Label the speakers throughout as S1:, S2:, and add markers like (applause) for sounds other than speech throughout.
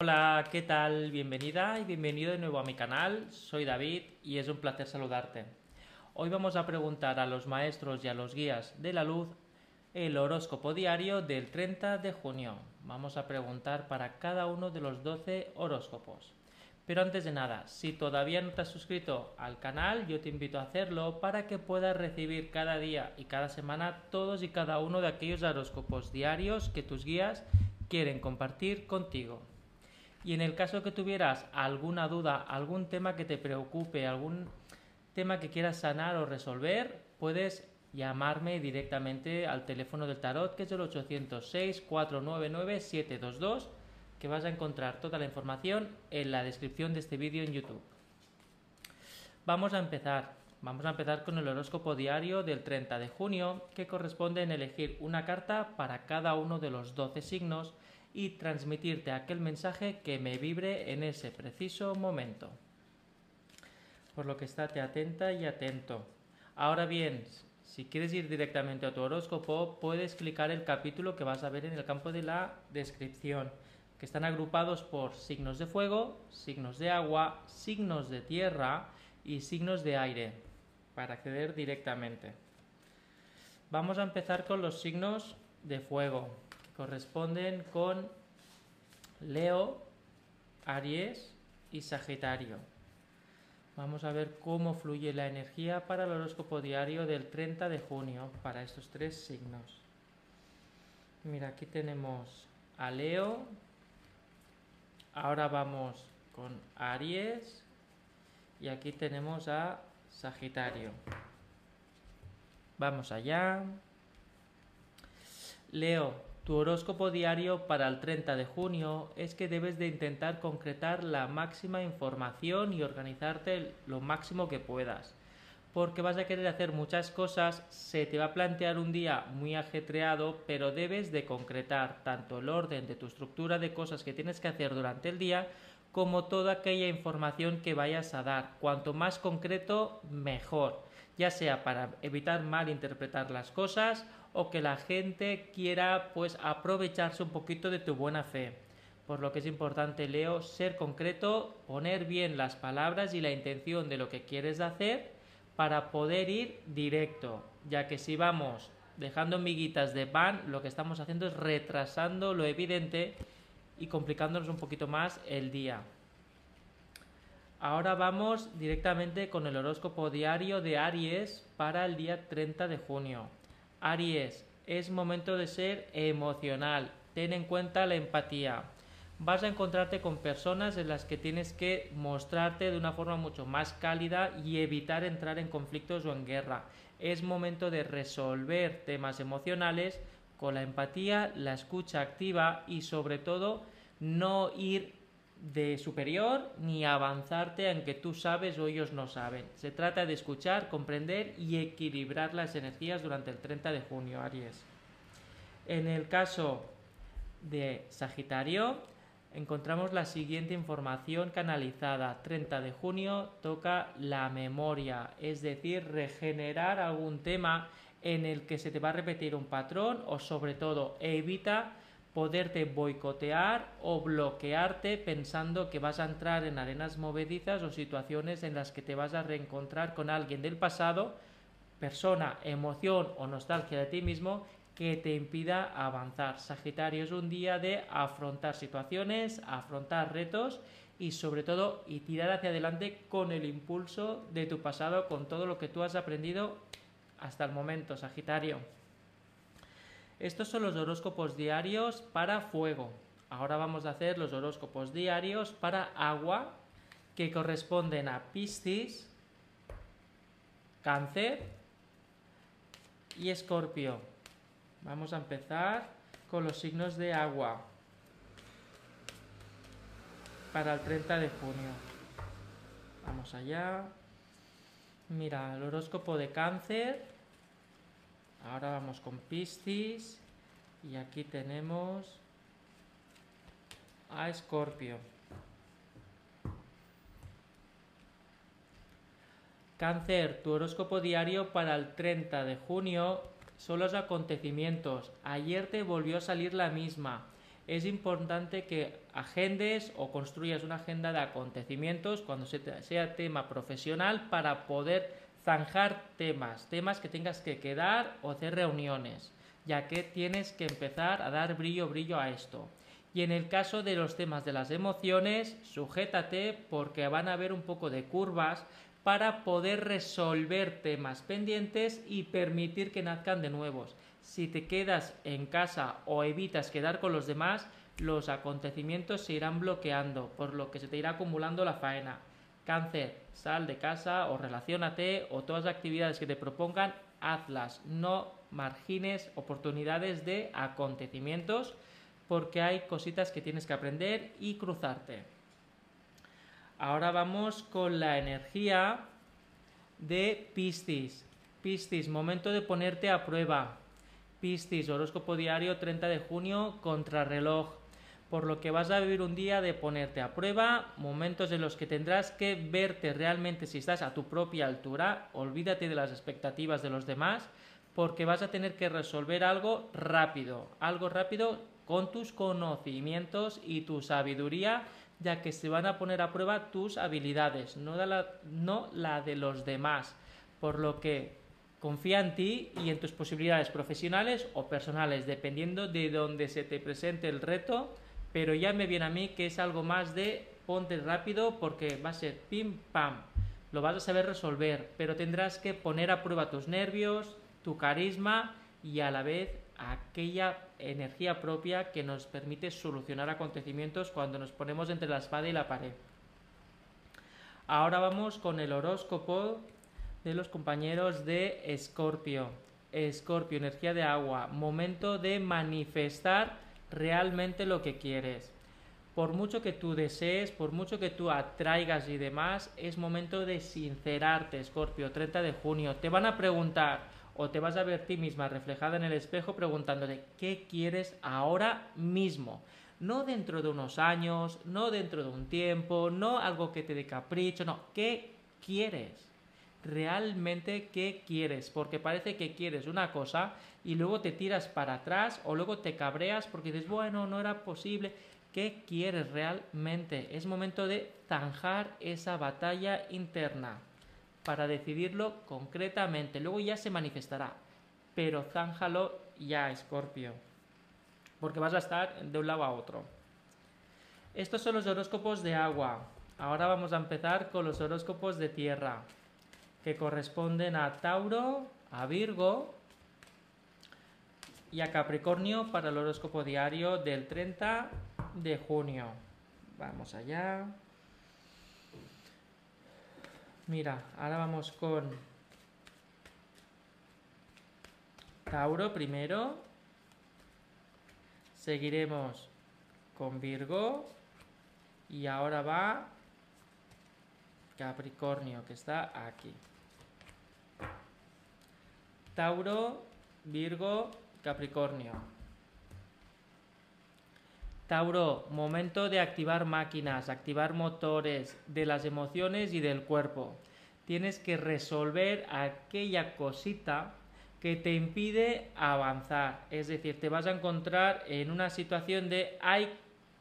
S1: Hola, ¿qué tal? Bienvenida y bienvenido de nuevo a mi canal. Soy David y es un placer saludarte. Hoy vamos a preguntar a los maestros y a los guías de la luz el horóscopo diario del 30 de junio. Vamos a preguntar para cada uno de los 12 horóscopos. Pero antes de nada, si todavía no te has suscrito al canal, yo te invito a hacerlo para que puedas recibir cada día y cada semana todos y cada uno de aquellos horóscopos diarios que tus guías quieren compartir contigo. Y en el caso que tuvieras alguna duda, algún tema que te preocupe, algún tema que quieras sanar o resolver, puedes llamarme directamente al teléfono del tarot que es el 806-499-722 que vas a encontrar toda la información en la descripción de este vídeo en YouTube. Vamos a empezar. Vamos a empezar con el horóscopo diario del 30 de junio, que corresponde en elegir una carta para cada uno de los 12 signos y transmitirte aquel mensaje que me vibre en ese preciso momento. Por lo que estate atenta y atento. Ahora bien, si quieres ir directamente a tu horóscopo, puedes clicar el capítulo que vas a ver en el campo de la descripción, que están agrupados por signos de fuego, signos de agua, signos de tierra y signos de aire, para acceder directamente. Vamos a empezar con los signos de fuego corresponden con Leo, Aries y Sagitario. Vamos a ver cómo fluye la energía para el horóscopo diario del 30 de junio para estos tres signos. Mira, aquí tenemos a Leo. Ahora vamos con Aries. Y aquí tenemos a Sagitario. Vamos allá. Leo, tu horóscopo diario para el 30 de junio es que debes de intentar concretar la máxima información y organizarte lo máximo que puedas. Porque vas a querer hacer muchas cosas, se te va a plantear un día muy ajetreado, pero debes de concretar tanto el orden de tu estructura de cosas que tienes que hacer durante el día, como toda aquella información que vayas a dar. Cuanto más concreto, mejor, ya sea para evitar malinterpretar las cosas o que la gente quiera pues aprovecharse un poquito de tu buena fe. Por lo que es importante, Leo, ser concreto, poner bien las palabras y la intención de lo que quieres hacer para poder ir directo, ya que si vamos dejando miguitas de pan, lo que estamos haciendo es retrasando lo evidente y complicándonos un poquito más el día. Ahora vamos directamente con el horóscopo diario de Aries para el día 30 de junio. Aries, es momento de ser emocional. Ten en cuenta la empatía. Vas a encontrarte con personas en las que tienes que mostrarte de una forma mucho más cálida y evitar entrar en conflictos o en guerra. Es momento de resolver temas emocionales con la empatía, la escucha activa y sobre todo no ir de superior ni avanzarte en que tú sabes o ellos no saben. Se trata de escuchar, comprender y equilibrar las energías durante el 30 de junio, Aries. En el caso de Sagitario, encontramos la siguiente información canalizada. 30 de junio toca la memoria, es decir, regenerar algún tema en el que se te va a repetir un patrón o sobre todo evita poderte boicotear o bloquearte pensando que vas a entrar en arenas movedizas o situaciones en las que te vas a reencontrar con alguien del pasado, persona, emoción o nostalgia de ti mismo que te impida avanzar. Sagitario es un día de afrontar situaciones, afrontar retos y sobre todo y tirar hacia adelante con el impulso de tu pasado, con todo lo que tú has aprendido hasta el momento, Sagitario. Estos son los horóscopos diarios para fuego. Ahora vamos a hacer los horóscopos diarios para agua que corresponden a Piscis, Cáncer y Escorpio. Vamos a empezar con los signos de agua para el 30 de junio. Vamos allá. Mira, el horóscopo de Cáncer Ahora vamos con Piscis y aquí tenemos a Escorpio. Cáncer, tu horóscopo diario para el 30 de junio son los acontecimientos. Ayer te volvió a salir la misma. es importante que agendes o construyas una agenda de acontecimientos cuando sea tema profesional para poder zanjar temas, temas que tengas que quedar o hacer reuniones, ya que tienes que empezar a dar brillo, brillo a esto. Y en el caso de los temas de las emociones, sujétate porque van a haber un poco de curvas para poder resolver temas pendientes y permitir que nazcan de nuevos. Si te quedas en casa o evitas quedar con los demás, los acontecimientos se irán bloqueando, por lo que se te irá acumulando la faena. Cáncer, sal de casa o relacionate o todas las actividades que te propongan, hazlas. No margines oportunidades de acontecimientos porque hay cositas que tienes que aprender y cruzarte. Ahora vamos con la energía de Piscis. Piscis, momento de ponerte a prueba. Piscis, horóscopo diario 30 de junio, contrarreloj. Por lo que vas a vivir un día de ponerte a prueba, momentos en los que tendrás que verte realmente si estás a tu propia altura, olvídate de las expectativas de los demás, porque vas a tener que resolver algo rápido, algo rápido con tus conocimientos y tu sabiduría, ya que se van a poner a prueba tus habilidades, no la, de los demás. Por lo que confía en ti y en tus posibilidades profesionales o personales, dependiendo de donde se te presente el reto, pero ya me viene a mí que es algo más de ponte rápido porque va a ser pim pam. Lo vas a saber resolver, pero tendrás que poner a prueba tus nervios, tu carisma y a la vez aquella energía propia que nos permite solucionar acontecimientos cuando nos ponemos entre la espada y la pared. Ahora vamos con el horóscopo de los compañeros de Escorpio. Escorpio, energía de agua, momento de manifestar realmente lo que quieres. Por mucho que tú desees, por mucho que tú atraigas y demás, es momento de sincerarte, Escorpio, 30 de junio. Te van a preguntar, o te vas a ver ti misma reflejada en el espejo preguntándote qué quieres ahora mismo. No dentro de unos años, no dentro de un tiempo, no algo que te dé capricho, no, ¿qué quieres? Realmente, ¿qué quieres? Porque parece que quieres una cosa y luego te tiras para atrás o luego te cabreas porque dices, bueno, no era posible. ¿Qué quieres realmente? Es momento de zanjar esa batalla interna para decidirlo concretamente. Luego ya se manifestará. Pero zánjalo ya, Escorpio. Porque vas a estar de un lado a otro. Estos son los horóscopos de agua. Ahora vamos a empezar con los horóscopos de tierra. Que corresponden a Tauro, a Virgo y a Capricornio para el horóscopo diario del 30 de junio. Vamos allá. Mira, ahora vamos con Tauro primero. Seguiremos con Virgo. Y ahora va Capricornio, que está aquí. Tauro, Virgo, Capricornio. Tauro, momento de activar máquinas, activar motores de las emociones y del cuerpo. Tienes que resolver aquella cosita que te impide avanzar. Es decir, te vas a encontrar en una situación de hay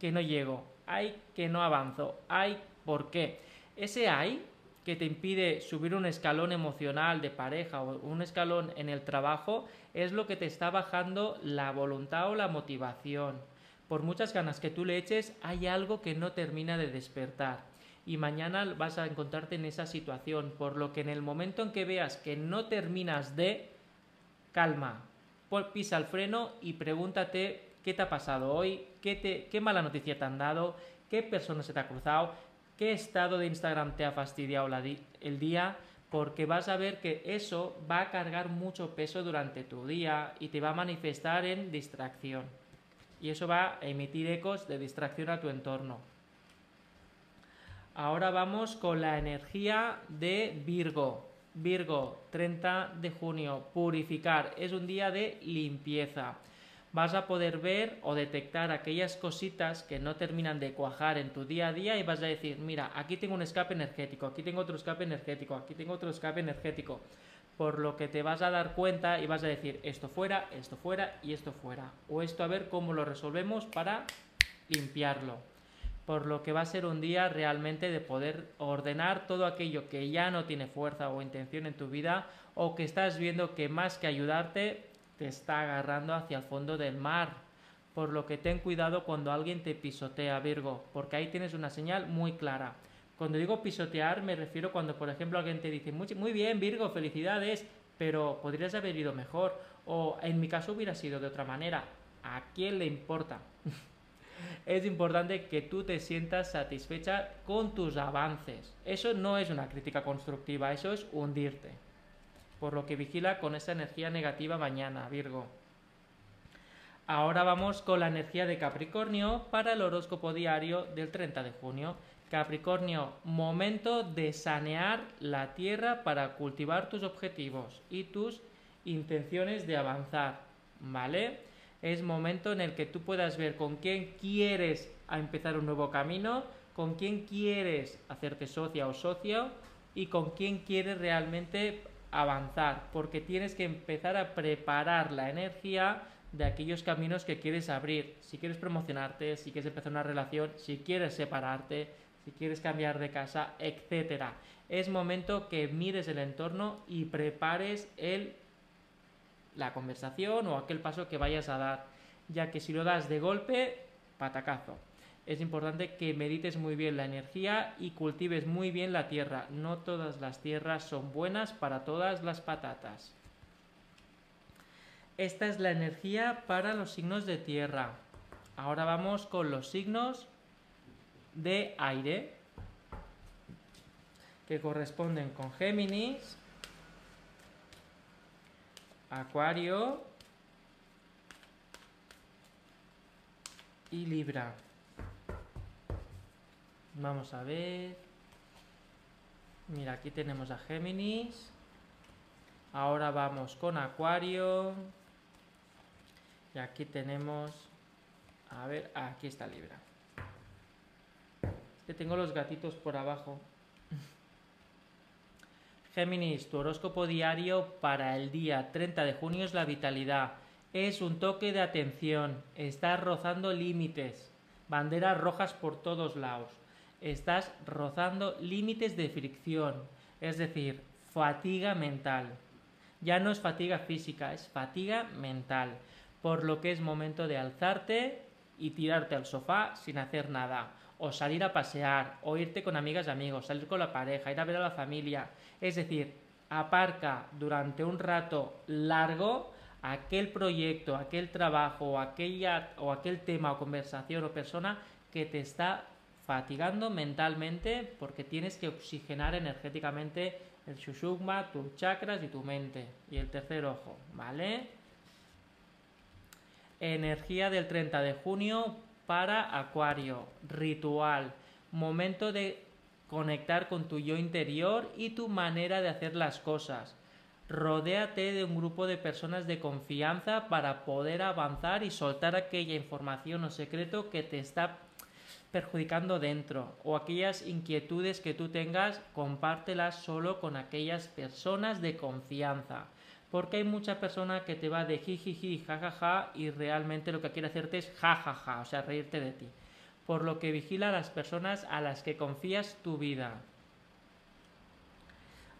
S1: que no llego, hay que no avanzo, hay por qué. Ese hay que te impide subir un escalón emocional de pareja o un escalón en el trabajo es lo que te está bajando la voluntad o la motivación. Por muchas ganas que tú le eches, hay algo que no termina de despertar. Y mañana vas a encontrarte en esa situación, por lo que en el momento en que veas que no terminas de, calma, pisa el freno y pregúntate qué te ha pasado hoy, qué, te, qué mala noticia te han dado, qué persona se te ha cruzado, qué estado de Instagram te ha fastidiado el día, porque vas a ver que eso va a cargar mucho peso durante tu día y te va a manifestar en distracción y eso va a emitir ecos de distracción a tu entorno. Ahora vamos con la energía de Virgo. Virgo, 30 de junio, purificar. Es un día de limpieza. Vas a poder ver o detectar aquellas cositas que no terminan de cuajar en tu día a día y vas a decir, mira, aquí tengo un escape energético, aquí tengo otro escape energético, aquí tengo otro escape energético por lo que te vas a dar cuenta y vas a decir esto fuera, esto fuera y esto fuera. O esto a ver cómo lo resolvemos para limpiarlo. Por lo que va a ser un día realmente de poder ordenar todo aquello que ya no tiene fuerza o intención en tu vida o que estás viendo que más que ayudarte te está agarrando hacia el fondo del mar. Por lo que ten cuidado cuando alguien te pisotea, Virgo, porque ahí tienes una señal muy clara. Cuando digo pisotear me refiero cuando, por ejemplo, alguien te dice, muy, bien, Virgo, felicidades, pero podrías haber ido mejor. O en mi caso hubiera sido de otra manera. ¿A quién le importa? (laughs) es importante que tú te sientas satisfecha con tus avances. Eso no es una crítica constructiva, eso es hundirte. Por lo que vigila con esa energía negativa mañana, Virgo. Ahora vamos con la energía de Capricornio para el horóscopo diario del 30 de junio. Capricornio, momento de sanear la tierra para cultivar tus objetivos y tus intenciones de avanzar, ¿vale? Es momento en el que tú puedas ver con quién quieres empezar un nuevo camino, con quién quieres hacerte socia o socio y con quién quieres realmente avanzar, porque tienes que empezar a preparar la energía de aquellos caminos que quieres abrir. Si quieres promocionarte, si quieres empezar una relación, si quieres separarte, si quieres cambiar de casa, etcétera. Es momento que mires el entorno y prepares el, la conversación o aquel paso que vayas a dar, ya que si lo das de golpe, patacazo. Es importante que medites muy bien la energía y cultives muy bien la tierra. No todas las tierras son buenas para todas las patatas. Esta es la energía para los signos de tierra. Ahora vamos con los signos de aire que corresponden con Géminis, Acuario y Libra. Vamos a ver. Mira, aquí tenemos a Géminis. Ahora vamos con Acuario. Y aquí tenemos... A ver, aquí está Libra que tengo los gatitos por abajo. (laughs) Géminis, tu horóscopo diario para el día 30 de junio es la vitalidad. Es un toque de atención. Estás rozando límites. Banderas rojas por todos lados. Estás rozando límites de fricción. Es decir, fatiga mental. Ya no es fatiga física, es fatiga mental. Por lo que es momento de alzarte y tirarte al sofá sin hacer nada o salir a pasear, o irte con amigas y amigos, salir con la pareja, ir a ver a la familia. Es decir, aparca durante un rato largo aquel proyecto, aquel trabajo, aquella, o aquel tema o conversación o persona que te está fatigando mentalmente porque tienes que oxigenar energéticamente el shushugma, tus chakras y tu mente. Y el tercer ojo, ¿vale? Energía del 30 de junio para Acuario, ritual, momento de conectar con tu yo interior y tu manera de hacer las cosas. Rodéate de un grupo de personas de confianza para poder avanzar y soltar aquella información o secreto que te está perjudicando dentro o aquellas inquietudes que tú tengas, compártelas solo con aquellas personas de confianza porque hay mucha persona que te va de jijiji, jajaja y realmente lo que quiere hacerte es jajaja, o sea, reírte de ti. Por lo que vigila a las personas a las que confías tu vida.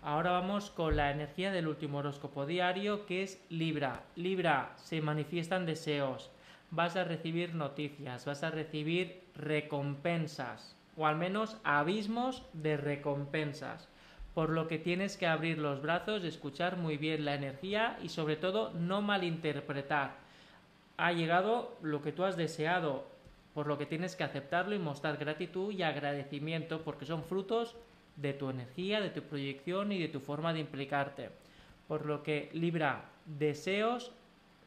S1: Ahora vamos con la energía del último horóscopo diario que es Libra. Libra, se manifiestan deseos, vas a recibir noticias, vas a recibir recompensas, o al menos abismos de recompensas por lo que tienes que abrir los brazos, escuchar muy bien la energía y sobre todo no malinterpretar. Ha llegado lo que tú has deseado, por lo que tienes que aceptarlo y mostrar gratitud y agradecimiento porque son frutos de tu energía, de tu proyección y de tu forma de implicarte. Por lo que Libra, deseos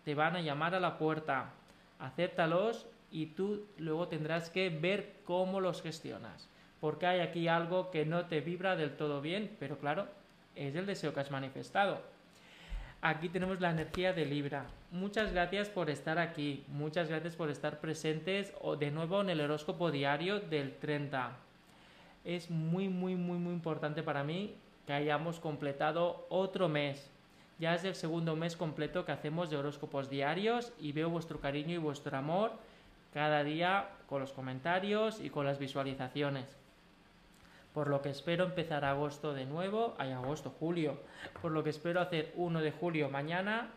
S1: te van a llamar a la puerta, acéptalos y tú luego tendrás que ver cómo los gestionas porque hay aquí algo que no te vibra del todo bien, pero claro, es el deseo que has manifestado. Aquí tenemos la energía de Libra. Muchas gracias por estar aquí, muchas gracias por estar presentes de nuevo en el horóscopo diario del 30. Es muy, muy, muy, muy importante para mí que hayamos completado otro mes. Ya es el segundo mes completo que hacemos de horóscopos diarios y veo vuestro cariño y vuestro amor cada día con los comentarios y con las visualizaciones. Por lo que espero empezar agosto de nuevo, hay agosto, julio, por lo que espero hacer 1 de julio mañana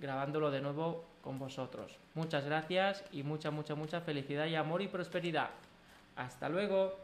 S1: grabándolo de nuevo con vosotros. Muchas gracias y mucha, mucha, mucha felicidad y amor y prosperidad. Hasta luego.